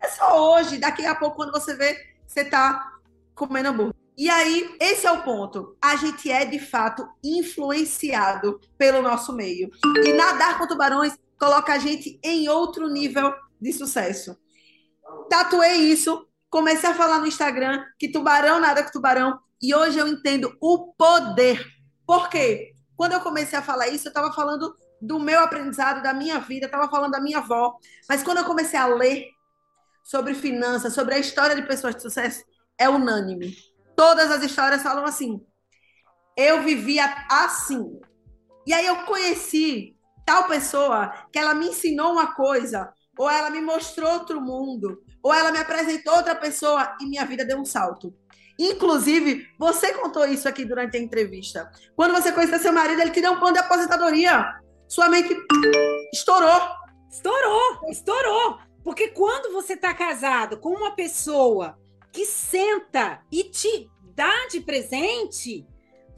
É só hoje. Daqui a pouco, quando você vê, você tá comendo hambúrguer. E aí, esse é o ponto. A gente é, de fato, influenciado pelo nosso meio. E nadar com tubarões coloca a gente em outro nível de sucesso. Tatuei isso, comecei a falar no Instagram que tubarão nada com tubarão. E hoje eu entendo o poder. Por quê? Quando eu comecei a falar isso, eu estava falando do meu aprendizado, da minha vida, estava falando da minha avó. Mas quando eu comecei a ler sobre finanças, sobre a história de pessoas de sucesso, é unânime. Todas as histórias falam assim. Eu vivia assim. E aí eu conheci tal pessoa que ela me ensinou uma coisa, ou ela me mostrou outro mundo, ou ela me apresentou outra pessoa e minha vida deu um salto. Inclusive, você contou isso aqui durante a entrevista. Quando você conheceu seu marido, ele te deu um plano de aposentadoria sua mente estourou. Estourou, estourou. Porque quando você está casado com uma pessoa que senta e te dá de presente,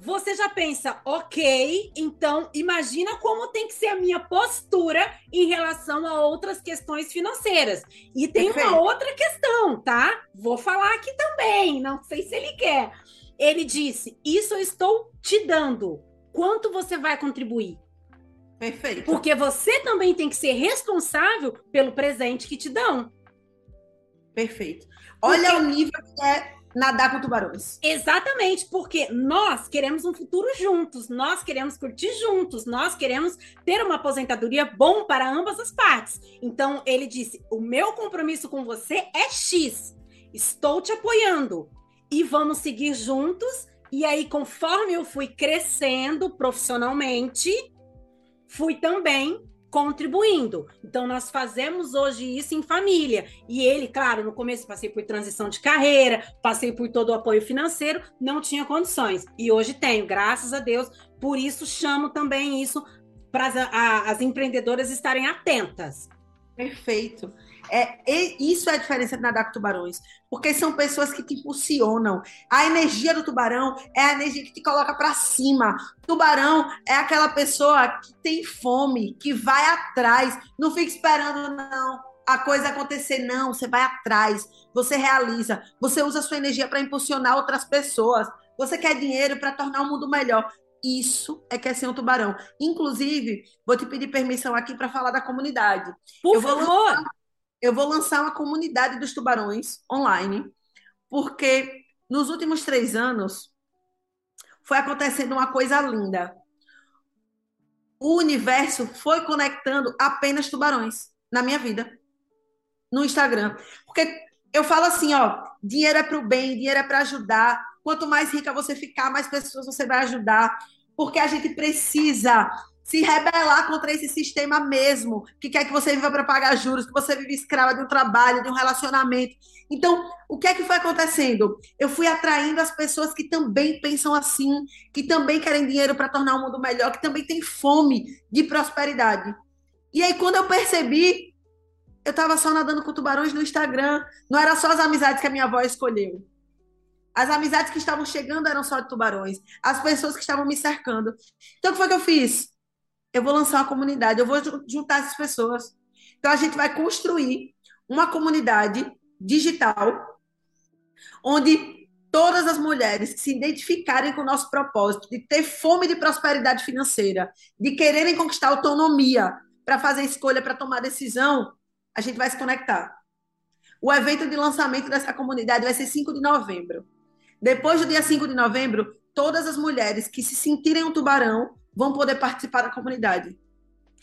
você já pensa, ok, então imagina como tem que ser a minha postura em relação a outras questões financeiras. E tem Perfeito. uma outra questão, tá? Vou falar aqui também, não sei se ele quer. Ele disse: Isso eu estou te dando. Quanto você vai contribuir? Perfeito. Porque você também tem que ser responsável pelo presente que te dão. Perfeito. Olha porque... o nível que é nadar com tubarões. Exatamente, porque nós queremos um futuro juntos, nós queremos curtir juntos, nós queremos ter uma aposentadoria bom para ambas as partes. Então ele disse: "O meu compromisso com você é X. Estou te apoiando e vamos seguir juntos". E aí, conforme eu fui crescendo profissionalmente, fui também contribuindo. Então, nós fazemos hoje isso em família. E ele, claro, no começo passei por transição de carreira, passei por todo o apoio financeiro, não tinha condições. E hoje tenho, graças a Deus. Por isso, chamo também isso para as, as empreendedoras estarem atentas. Perfeito. É, isso é a diferença de nadar com tubarões. Porque são pessoas que te impulsionam. A energia do tubarão é a energia que te coloca para cima. Tubarão é aquela pessoa que tem fome, que vai atrás. Não fica esperando, não. A coisa acontecer, não. Você vai atrás. Você realiza. Você usa a sua energia para impulsionar outras pessoas. Você quer dinheiro para tornar o mundo melhor. Isso é que é ser um tubarão. Inclusive, vou te pedir permissão aqui para falar da comunidade. Por favor. Lançar eu vou lançar uma comunidade dos tubarões online, porque nos últimos três anos foi acontecendo uma coisa linda. O universo foi conectando apenas tubarões na minha vida, no Instagram. Porque eu falo assim, ó, dinheiro é para o bem, dinheiro é para ajudar. Quanto mais rica você ficar, mais pessoas você vai ajudar. Porque a gente precisa se rebelar contra esse sistema mesmo, que quer que você viva para pagar juros, que você vive escrava de um trabalho, de um relacionamento. Então, o que é que foi acontecendo? Eu fui atraindo as pessoas que também pensam assim, que também querem dinheiro para tornar o mundo melhor, que também têm fome de prosperidade. E aí, quando eu percebi, eu estava só nadando com tubarões no Instagram. Não era só as amizades que a minha avó escolheu. As amizades que estavam chegando eram só de tubarões. As pessoas que estavam me cercando. Então, o que foi que eu fiz? Eu vou lançar uma comunidade, eu vou juntar essas pessoas. Então a gente vai construir uma comunidade digital onde todas as mulheres que se identificarem com o nosso propósito de ter fome de prosperidade financeira, de quererem conquistar autonomia para fazer escolha, para tomar decisão, a gente vai se conectar. O evento de lançamento dessa comunidade vai ser 5 de novembro. Depois do dia 5 de novembro, todas as mulheres que se sentirem um tubarão vão poder participar da comunidade.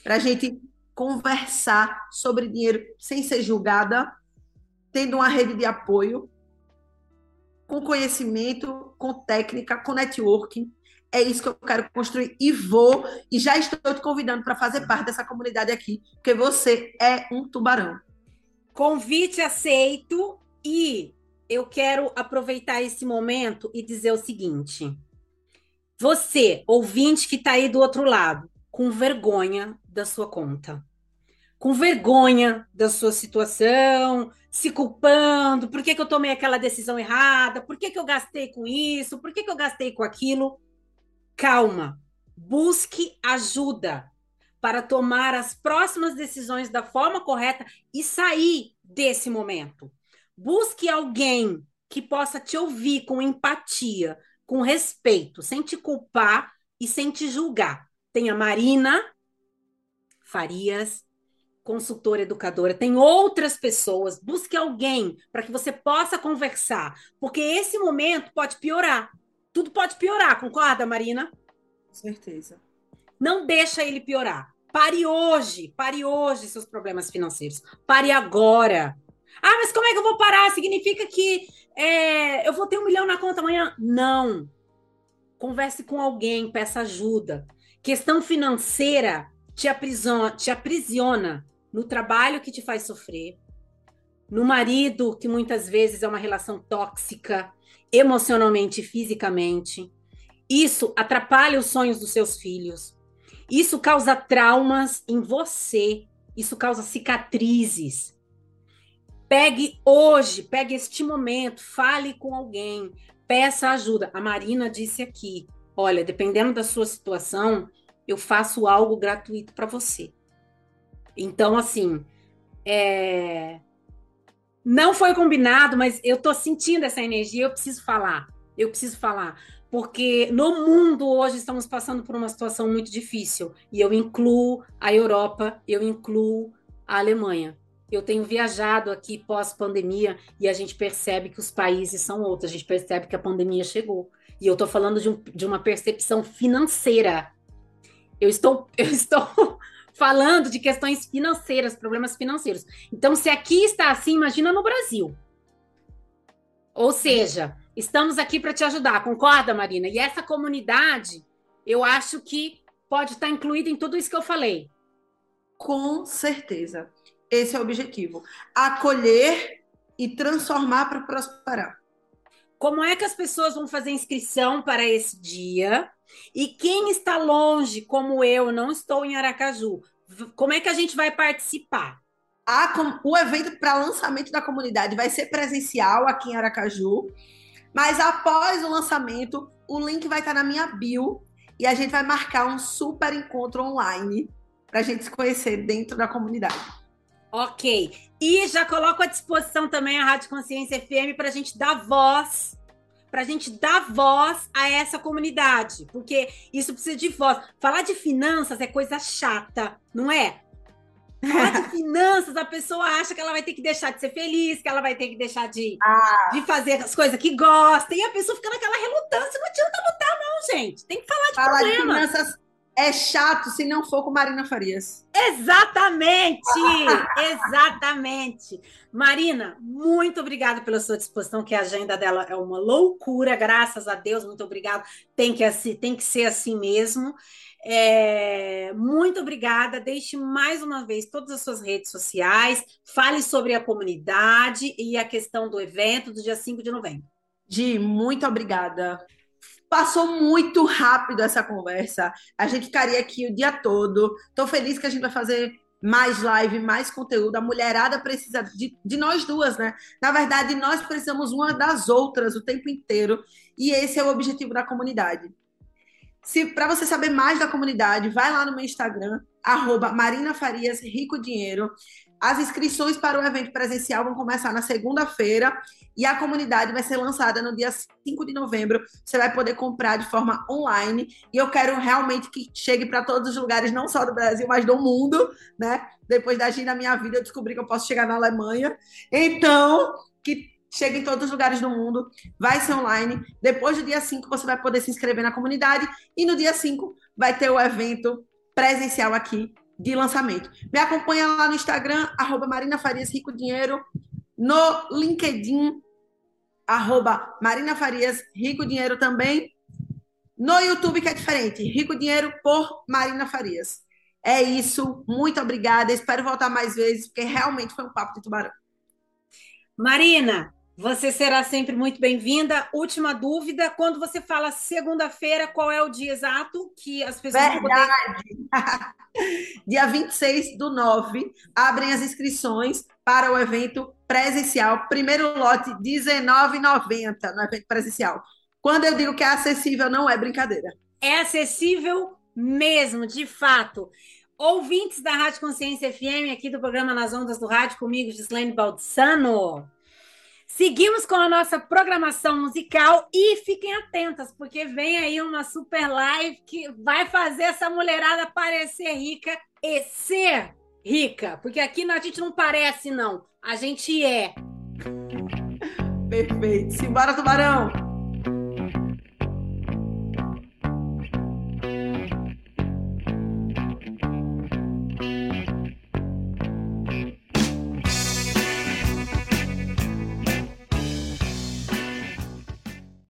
Para a gente conversar sobre dinheiro sem ser julgada, tendo uma rede de apoio, com conhecimento, com técnica, com networking. É isso que eu quero construir e vou, e já estou te convidando para fazer parte dessa comunidade aqui, porque você é um tubarão. Convite aceito e eu quero aproveitar esse momento e dizer o seguinte: você, ouvinte que está aí do outro lado, com vergonha da sua conta, com vergonha da sua situação, se culpando, por que, que eu tomei aquela decisão errada, por que, que eu gastei com isso, por que, que eu gastei com aquilo. Calma, busque ajuda para tomar as próximas decisões da forma correta e sair desse momento. Busque alguém que possa te ouvir com empatia, com respeito, sem te culpar e sem te julgar. Tem a Marina Farias, consultora educadora, tem outras pessoas, busque alguém para que você possa conversar, porque esse momento pode piorar. Tudo pode piorar, concorda, Marina? Com certeza. Não deixa ele piorar. Pare hoje, pare hoje seus problemas financeiros. Pare agora. Ah, mas como é que eu vou parar? Significa que é, eu vou ter um milhão na conta amanhã? Não. Converse com alguém, peça ajuda. Questão financeira te aprisiona, te aprisiona no trabalho que te faz sofrer, no marido, que muitas vezes é uma relação tóxica, emocionalmente e fisicamente. Isso atrapalha os sonhos dos seus filhos. Isso causa traumas em você. Isso causa cicatrizes. Pegue hoje, pegue este momento, fale com alguém, peça ajuda. A Marina disse aqui: olha, dependendo da sua situação, eu faço algo gratuito para você. Então, assim, é... não foi combinado, mas eu estou sentindo essa energia, eu preciso falar. Eu preciso falar. Porque no mundo hoje estamos passando por uma situação muito difícil. E eu incluo a Europa, eu incluo a Alemanha. Eu tenho viajado aqui pós-pandemia e a gente percebe que os países são outros, a gente percebe que a pandemia chegou. E eu estou falando de, um, de, uma percepção financeira. Eu estou, eu estou falando de questões financeiras, problemas financeiros. Então, se aqui está assim, imagina no Brasil. Ou seja, estamos aqui para te ajudar, concorda, Marina? E essa comunidade, eu acho que pode estar incluída em tudo isso que eu falei. Com certeza. Esse é o objetivo. Acolher e transformar para prosperar. Como é que as pessoas vão fazer inscrição para esse dia? E quem está longe, como eu, não estou em Aracaju, como é que a gente vai participar? A, o evento para lançamento da comunidade vai ser presencial aqui em Aracaju, mas após o lançamento, o link vai estar na minha bio e a gente vai marcar um super encontro online para a gente se conhecer dentro da comunidade. Ok. E já coloco à disposição também a Rádio Consciência FM para a gente dar voz, para a gente dar voz a essa comunidade, porque isso precisa de voz. Falar de finanças é coisa chata, não é? Falar de finanças, a pessoa acha que ela vai ter que deixar de ser feliz, que ela vai ter que deixar de, ah. de fazer as coisas que gosta, e a pessoa fica naquela relutância. Não adianta lutar, não, gente. Tem que falar de falar problema. De finanças é chato se não for com Marina Farias. Exatamente! exatamente. Marina, muito obrigada pela sua disposição, que a agenda dela é uma loucura, graças a Deus, muito obrigada. Tem que, tem que ser assim mesmo. É, muito obrigada. Deixe mais uma vez todas as suas redes sociais, fale sobre a comunidade e a questão do evento do dia 5 de novembro. Gi, muito obrigada. Passou muito rápido essa conversa. A gente ficaria aqui o dia todo. Estou feliz que a gente vai fazer mais live, mais conteúdo. A mulherada precisa de, de nós duas, né? Na verdade, nós precisamos uma das outras o tempo inteiro. E esse é o objetivo da comunidade. Se para você saber mais da comunidade, vai lá no meu Instagram, arroba Marina Farias Rico Dinheiro. As inscrições para o evento presencial vão começar na segunda-feira e a comunidade vai ser lançada no dia 5 de novembro. Você vai poder comprar de forma online e eu quero realmente que chegue para todos os lugares, não só do Brasil, mas do mundo, né? Depois da na minha vida, eu descobri que eu posso chegar na Alemanha. Então, que chegue em todos os lugares do mundo, vai ser online. Depois do dia 5, você vai poder se inscrever na comunidade e no dia 5 vai ter o evento presencial aqui de lançamento. Me acompanha lá no Instagram, arroba Marina Farias Rico Dinheiro, no LinkedIn, arroba Marina Farias Rico Dinheiro também, no YouTube, que é diferente, Rico Dinheiro por Marina Farias. É isso, muito obrigada, espero voltar mais vezes, porque realmente foi um papo de tubarão. Marina, você será sempre muito bem-vinda. Última dúvida: quando você fala segunda-feira, qual é o dia exato que as pessoas Verdade. poder. dia 26 do 9, abrem as inscrições para o evento presencial. Primeiro lote, R$19,90 no evento presencial. Quando eu digo que é acessível, não é brincadeira. É acessível mesmo, de fato. Ouvintes da Rádio Consciência FM, aqui do programa Nas Ondas do Rádio, comigo, Gislaine Baldsano. Seguimos com a nossa programação musical e fiquem atentas, porque vem aí uma super live que vai fazer essa mulherada parecer rica e ser rica. Porque aqui a gente não parece, não. A gente é. Perfeito. Simbora, tubarão!